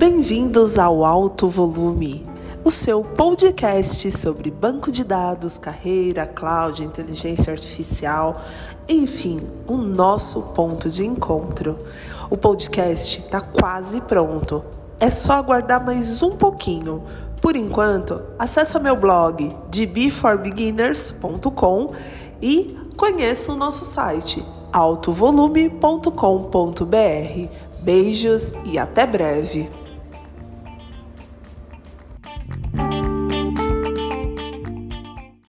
Bem-vindos ao Alto Volume, o seu podcast sobre banco de dados, carreira, cloud, inteligência artificial, enfim, o nosso ponto de encontro. O podcast está quase pronto. É só aguardar mais um pouquinho. Por enquanto, acessa meu blog dbforbeginners.com e conheça o nosso site altovolume.com.br. Beijos e até breve!